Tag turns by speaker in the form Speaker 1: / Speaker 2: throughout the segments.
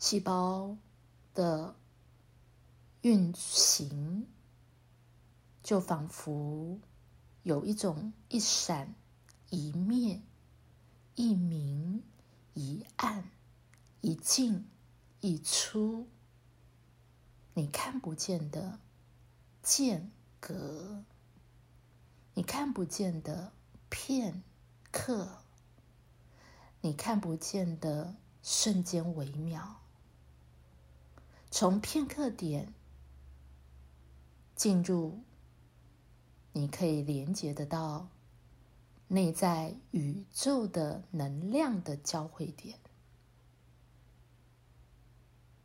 Speaker 1: 细胞的运行，就仿佛有一种一闪一灭、一明一暗、一进一出，你看不见的间隔，你看不见的片刻，你看不见的瞬间微妙。从片刻点进入，你可以连接得到内在宇宙的能量的交汇点，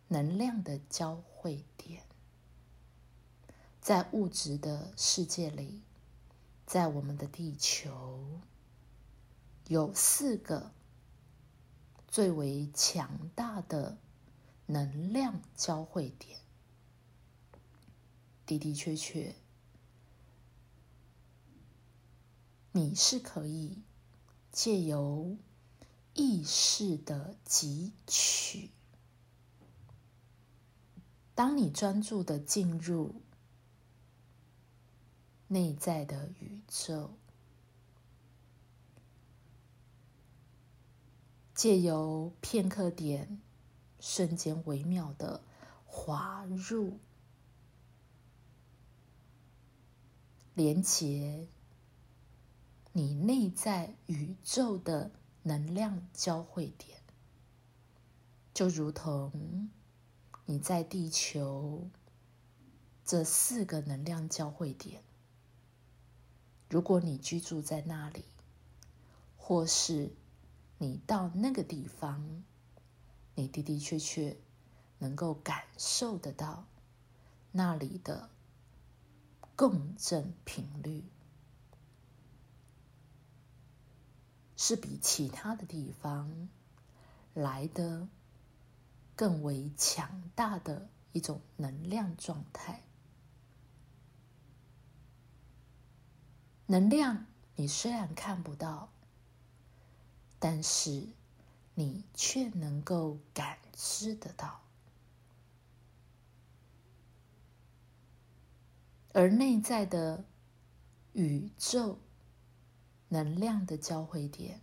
Speaker 1: 能量的交汇点，在物质的世界里，在我们的地球有四个最为强大的。能量交汇点，的的确确，你是可以借由意识的汲取，当你专注的进入内在的宇宙，借由片刻点。瞬间微妙的滑入，连接你内在宇宙的能量交汇点，就如同你在地球这四个能量交汇点。如果你居住在那里，或是你到那个地方。你的的确确能够感受得到那里的共振频率，是比其他的地方来的更为强大的一种能量状态。能量你虽然看不到，但是。你却能够感知得到，而内在的宇宙能量的交汇点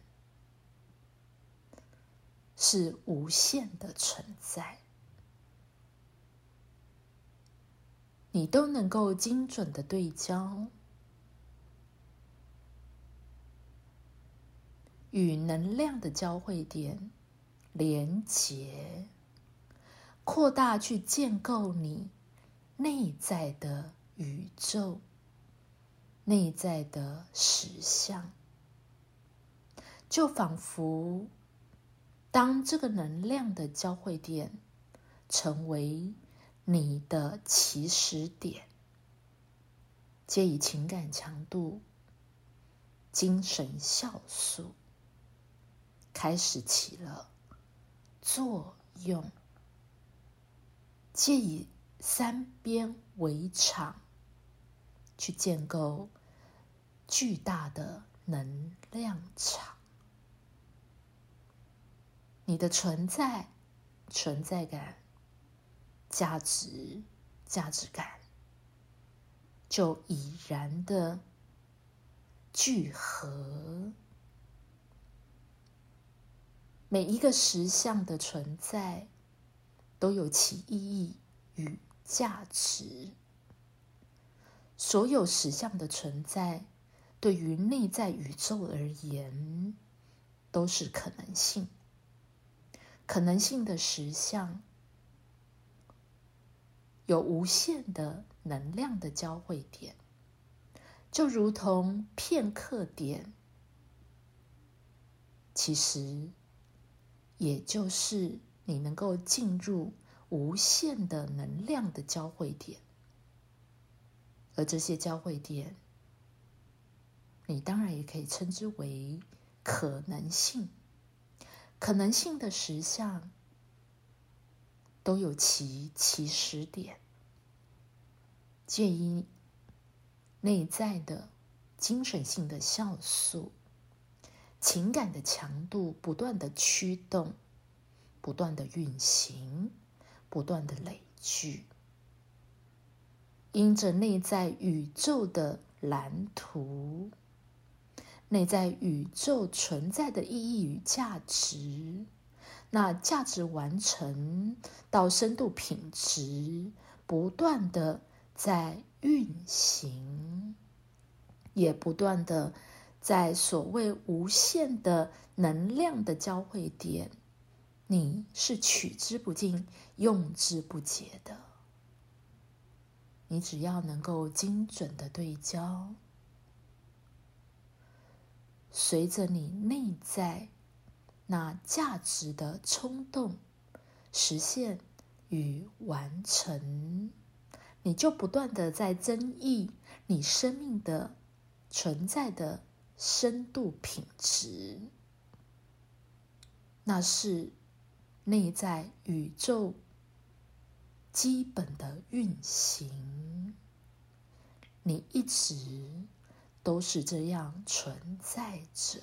Speaker 1: 是无限的存在，你都能够精准的对焦。与能量的交汇点连结，扩大去建构你内在的宇宙、内在的实相，就仿佛当这个能量的交汇点成为你的起始点，皆以情感强度、精神酵素。开始起了作用，借以三边围场去建构巨大的能量场。你的存在、存在感、价值、价值感，就已然的聚合。每一个实相的存在，都有其意义与价值。所有实相的存在，对于内在宇宙而言，都是可能性。可能性的实相，有无限的能量的交汇点，就如同片刻点，其实。也就是你能够进入无限的能量的交汇点，而这些交汇点，你当然也可以称之为可能性。可能性的实相都有其起始点，介于内在的精神性的酵素。情感的强度不断的驱动，不断的运行，不断的累积。因着内在宇宙的蓝图，内在宇宙存在的意义与价值，那价值完成到深度品质，不断的在运行，也不断的在所谓无限的能量的交汇点，你是取之不尽、用之不竭的。你只要能够精准的对焦，随着你内在那价值的冲动实现与完成，你就不断的在增益你生命的存在的深度品质，那是内在宇宙。基本的运行，你一直都是这样存在着。